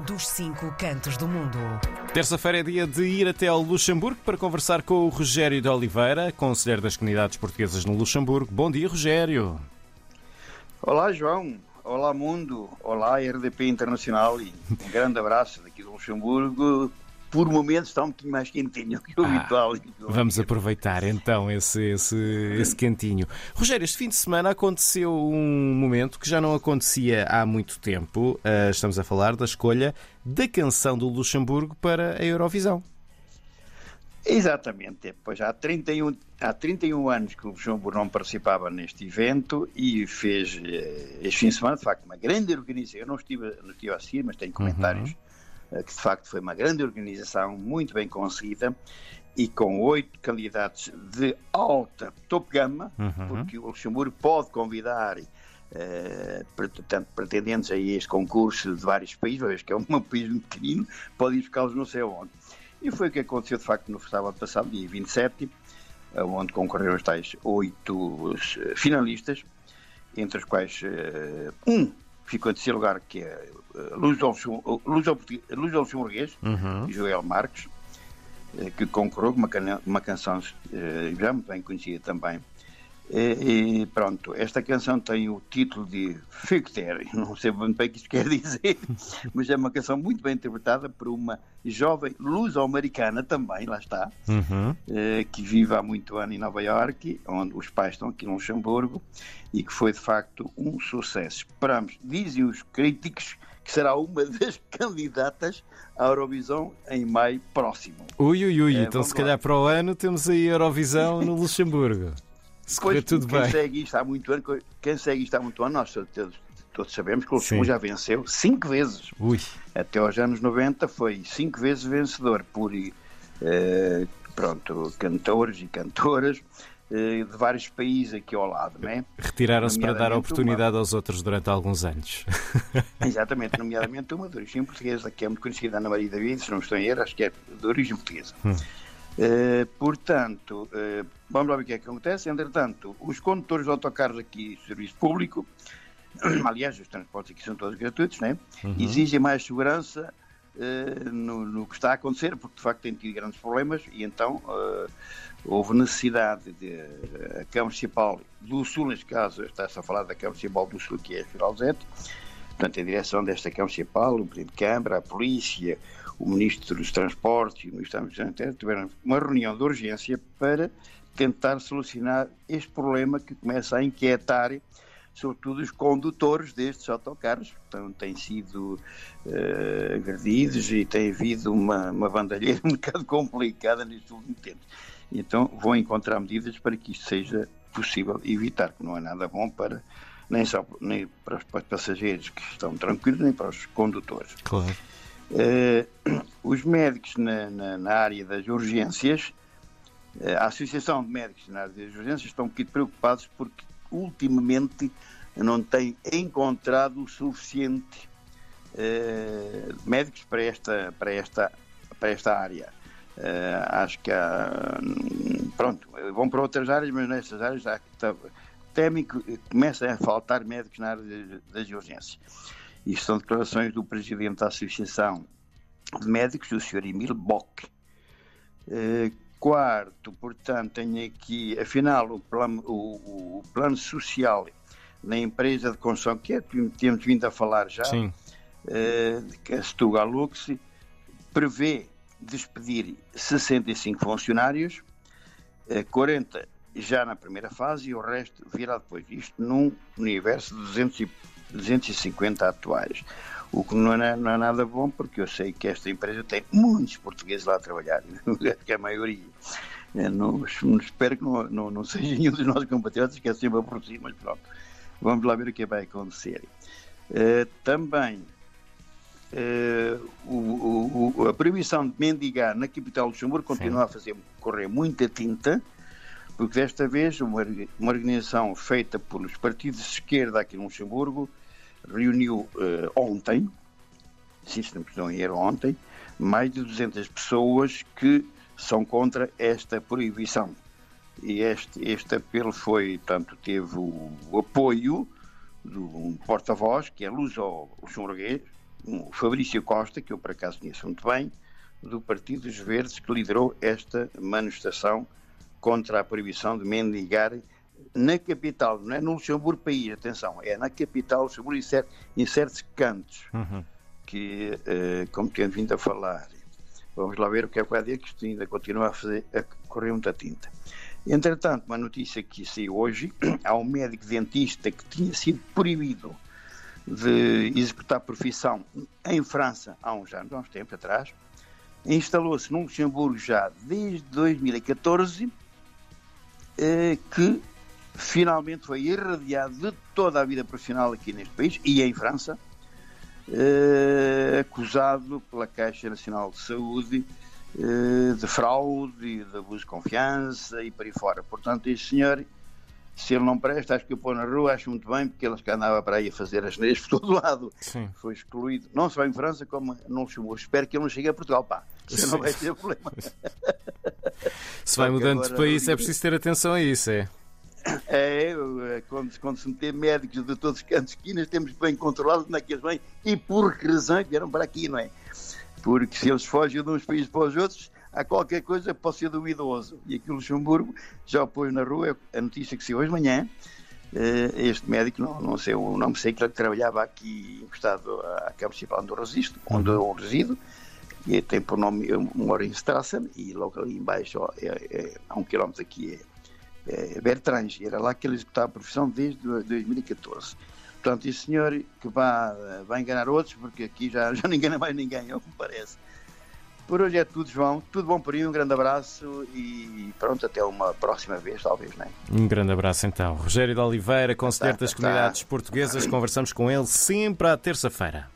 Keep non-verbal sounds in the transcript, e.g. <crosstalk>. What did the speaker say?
dos cinco cantos do mundo. Terça-feira é dia de ir até ao Luxemburgo para conversar com o Rogério de Oliveira, conselheiro das comunidades portuguesas no Luxemburgo. Bom dia, Rogério. Olá, João. Olá, mundo. Olá, RDP Internacional. E um grande abraço daqui do Luxemburgo por momentos está um bocadinho mais quentinho que o ah, habitual. Vamos aproveitar então esse, esse, esse quentinho. Rogério, este fim de semana aconteceu um momento que já não acontecia há muito tempo. Uh, estamos a falar da escolha da canção do Luxemburgo para a Eurovisão. Exatamente, pois há 31, há 31 anos que o Luxemburgo não participava neste evento e fez eh, este fim de semana, de facto, uma grande organização. Eu não estive, não estive a assistir, mas tenho comentários. Uhum que de facto foi uma grande organização, muito bem conseguida e com oito candidatos de alta topo gama, uhum. porque o Luxemburgo pode convidar uh, portanto, pretendentes a este concurso de vários países, que é um <laughs> país muito pequenino, pode ir buscá-los não sei onde. E foi o que aconteceu de facto no sábado passado, dia 27, onde concorreram os tais oito finalistas, entre os quais uh, um ficou em terceiro lugar, que é Luz Luxemburguês, uhum. Joel Marques, eh, que concorreu com uma, uma canção eh, já muito bem conhecida também. E, e, pronto, esta canção tem o título de Ficter, <laughs> não sei muito bem o que isto quer dizer, <laughs> mas é uma canção muito bem interpretada por uma jovem luso-americana também, lá está, uhum. eh, que vive há muito ano em Nova Iorque, onde os pais estão aqui no Luxemburgo, e que foi de facto um sucesso. Esperamos, dizem os críticos, que será uma <laughs> das candidatas à Eurovisão em maio próximo. Ui, ui, ui, é, então se calhar para o ano temos aí a Eurovisão no <laughs> Luxemburgo. Se correr tudo quem bem. Segue isto há muito ano, quem segue isto há muito ano, nós todos, todos sabemos que o Luxemburgo já venceu cinco vezes. Ui. Até aos anos 90 foi cinco vezes vencedor por eh, pronto, cantores e cantoras de vários países aqui ao lado, é? Retiraram-se para dar oportunidade uma... aos outros durante alguns anos. <laughs> Exatamente, nomeadamente uma de origem portuguesa, que é muito conhecida, Ana Maria David, se não estou em erro, acho que é de origem portuguesa. Hum. Uh, portanto, uh, vamos lá ver o que é que acontece. Entretanto, os condutores de autocarros aqui, serviço público, <clears throat> aliás, os transportes aqui são todos gratuitos, né? Uhum. exigem mais segurança uh, no, no, que está a acontecer, porque de facto têm tido grandes problemas e então houve necessidade de a Câmara Municipal do Sul, neste caso, está-se a falar da Câmara Municipal do Sul, que é a Firalzete, portanto, em direção desta Câmara Municipal, o Presidente de Câmara, a Polícia, o Ministro dos Transportes e o Ministro da Administração tiveram uma reunião de urgência para tentar solucionar este problema que começa a inquietar sobretudo os condutores destes autocarros, que têm sido uh, agredidos e tem havido uma, uma bandalheira <laughs> um bocado complicada nestes últimos tempos. Então vão encontrar medidas para que isto seja possível evitar, que não é nada bom para nem só nem para os passageiros que estão tranquilos, nem para os condutores. Claro. Uh, <clears throat> os médicos na, na, na, área das urgências, uh, a Associação de Médicos na área das urgências estão um bocadinho preocupados porque ultimamente não têm encontrado o suficiente uh, médicos para esta, para esta, para esta área. Uh, acho que há, pronto, vão para outras áreas, mas nestas áreas há, tá, temem que começa a faltar médicos na área das urgências. Isto são declarações do presidente da Associação de Médicos, o Sr. Emil Bock. Uh, quarto, portanto, tenho aqui, afinal, o plano, o, o plano social na empresa de construção, que é, temos vindo a falar já, Sim. Uh, que a Stuga Lux, prevê despedir 65 funcionários, 40 eh, já na primeira fase e o resto virá depois. Isto num universo de 200 e, 250 atuais. O que não é, não é, nada bom, porque eu sei que esta empresa tem muitos portugueses lá a trabalhar, <laughs> que é a maioria. Eu não, espero que não, não, não seja nenhum dos nossos compatriotas, que é sempre por cima, mas pronto. Vamos lá ver o que vai acontecer. Uh, também Uh, o, o, a proibição de mendigar na capital de Luxemburgo continua Sim. a fazer correr muita tinta, porque desta vez uma, uma organização feita pelos partidos de esquerda aqui no Luxemburgo reuniu uh, ontem, se não era ontem, mais de 200 pessoas que são contra esta proibição. E este, este apelo foi, tanto teve o, apoio de um porta-voz, que é luso-luxemburguês, o Fabrício Costa, que eu por acaso conheço muito bem, do Partido dos Verdes, que liderou esta manifestação contra a proibição de mendigar na capital, não é no Luxemburgo país, atenção, é na capital Luxemburgo em, certos, em certos cantos, uhum. que, uh, como tem vindo a falar, vamos lá ver o que é que vai dizer, que isto ainda continua a, fazer, a correr muita tinta. Entretanto, uma notícia que saiu hoje, <clears throat> há um médico dentista que tinha sido proibido de executar profissão em França há uns anos, há uns tempos atrás, instalou-se no Luxemburgo já desde 2014, eh, que finalmente foi irradiado de toda a vida profissional aqui neste país e em França, eh, acusado pela Caixa Nacional de Saúde eh, de fraude, de abuso de confiança e por aí fora. Portanto, este senhor se ele não presta, acho que eu pôr na rua, acho muito bem, porque ele que andava para aí a fazer as neiras por todo lado. Sim. Foi excluído, não só em França, como no Luxemburgo. Espero que ele não chegue a Portugal, pá. Você não vai ter problema. <laughs> Se vai mudando agora, de país, é preciso ter atenção a isso, é? <coughs> É, é quando, quando se meter médicos de todos os cantos esquinas, temos bem controlado onde é que eles vêm e por que razão vieram para aqui, não é? Porque se eles fogem de uns países para os outros, há qualquer coisa que possa ser duvidoso. E aqui o Luxemburgo já pôs na rua, a notícia que saiu hoje de manhã, este médico, não, não sei o nome, sei que trabalhava aqui encostado à Câmara Municipal eu resisto, onde eu resido, e tem por nome, eu moro em Strassen, e logo ali embaixo, ó, é, é, um quilómetro aqui, é, é Bertrange, era lá que ele executava a profissão desde 2014. Portanto, esse senhor que vai, vai enganar outros, porque aqui já, <laughs> já ninguém mais ninguém, é o que me parece. Por hoje é tudo, João. Tudo bom por aí, um grande abraço e pronto, até uma próxima vez, talvez, não é? Um grande abraço então. Rogério de Oliveira, conselheiro tá, das tá. comunidades portuguesas, conversamos com ele sempre à terça-feira.